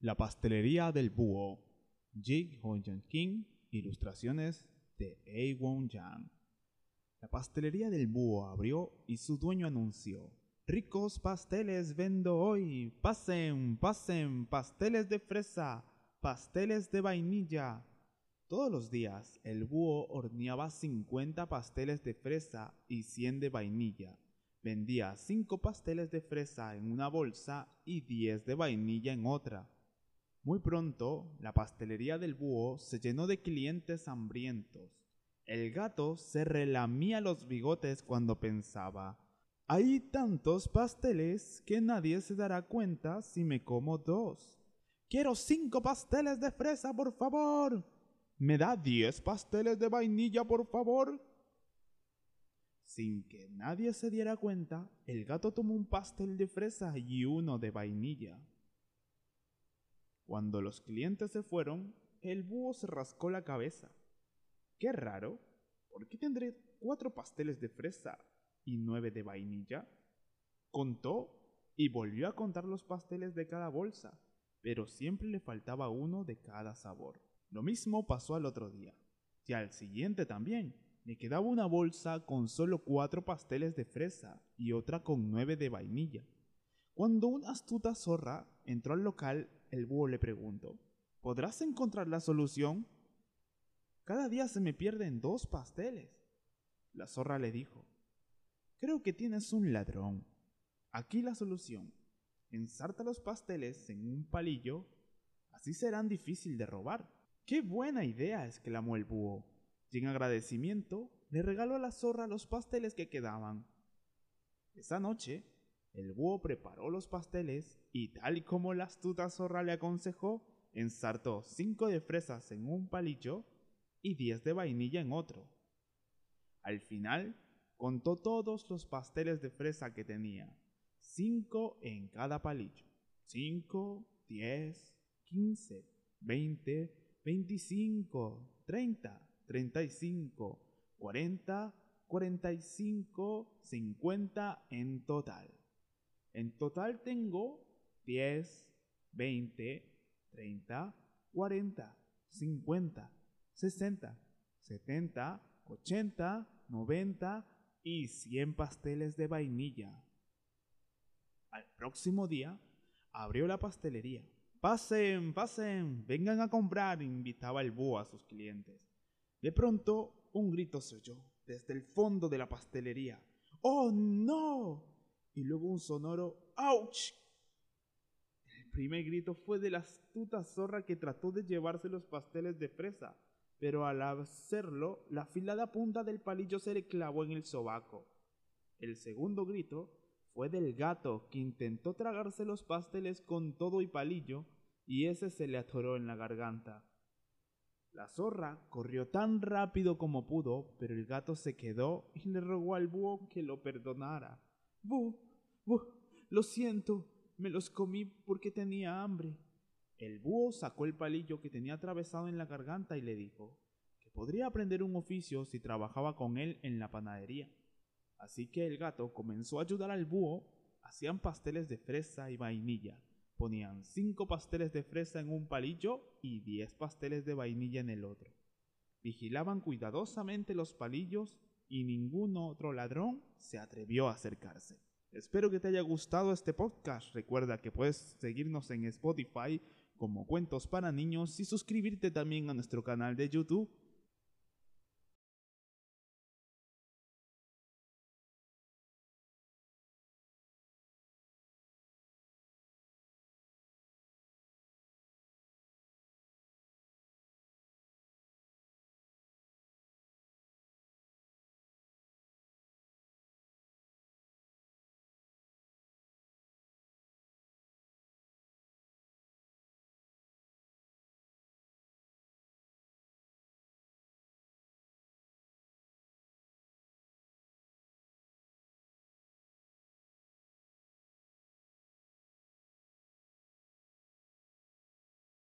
La pastelería del búho. Jig Hong King. Ilustraciones de A. Won Yang. La pastelería del búho abrió y su dueño anunció. Ricos pasteles vendo hoy. Pasen, pasen, pasteles de fresa, pasteles de vainilla. Todos los días el búho horneaba 50 pasteles de fresa y 100 de vainilla. Vendía 5 pasteles de fresa en una bolsa y 10 de vainilla en otra. Muy pronto, la pastelería del búho se llenó de clientes hambrientos. El gato se relamía los bigotes cuando pensaba, hay tantos pasteles que nadie se dará cuenta si me como dos. Quiero cinco pasteles de fresa, por favor. ¿Me da diez pasteles de vainilla, por favor? Sin que nadie se diera cuenta, el gato tomó un pastel de fresa y uno de vainilla. Cuando los clientes se fueron, el búho se rascó la cabeza. Qué raro, ¿por qué tendré cuatro pasteles de fresa y nueve de vainilla? Contó y volvió a contar los pasteles de cada bolsa, pero siempre le faltaba uno de cada sabor. Lo mismo pasó al otro día, y al siguiente también. Le quedaba una bolsa con solo cuatro pasteles de fresa y otra con nueve de vainilla. Cuando una astuta zorra entró al local el búho le preguntó, ¿podrás encontrar la solución? Cada día se me pierden dos pasteles. La zorra le dijo, creo que tienes un ladrón. Aquí la solución. Ensarta los pasteles en un palillo, así serán difícil de robar. ¡Qué buena idea! exclamó el búho. Y en agradecimiento le regaló a la zorra los pasteles que quedaban. Esa noche, el búho preparó los pasteles y tal y como la astuta zorra le aconsejó, ensartó cinco de fresas en un palillo y diez de vainilla en otro. Al final, contó todos los pasteles de fresa que tenía, cinco en cada palillo. Cinco, diez, quince, veinte, veinticinco, treinta, treinta y cinco, cuarenta, cuarenta y cinco, cincuenta en total. En total tengo 10, 20, 30, 40, 50, 60, 70, 80, 90 y 100 pasteles de vainilla. Al próximo día abrió la pastelería. Pasen, pasen, vengan a comprar, invitaba el búho a sus clientes. De pronto un grito se oyó desde el fondo de la pastelería. ¡Oh, no! Y luego un sonoro ¡Auch! El primer grito fue de la astuta zorra que trató de llevarse los pasteles de fresa, pero al hacerlo, la afilada punta del palillo se le clavó en el sobaco. El segundo grito fue del gato que intentó tragarse los pasteles con todo y palillo, y ese se le atoró en la garganta. La zorra corrió tan rápido como pudo, pero el gato se quedó y le rogó al búho que lo perdonara. ¡Bú! Lo siento, me los comí porque tenía hambre. El búho sacó el palillo que tenía atravesado en la garganta y le dijo que podría aprender un oficio si trabajaba con él en la panadería. Así que el gato comenzó a ayudar al búho. Hacían pasteles de fresa y vainilla. Ponían cinco pasteles de fresa en un palillo y diez pasteles de vainilla en el otro. Vigilaban cuidadosamente los palillos y ningún otro ladrón se atrevió a acercarse. Espero que te haya gustado este podcast. Recuerda que puedes seguirnos en Spotify como Cuentos para Niños y suscribirte también a nuestro canal de YouTube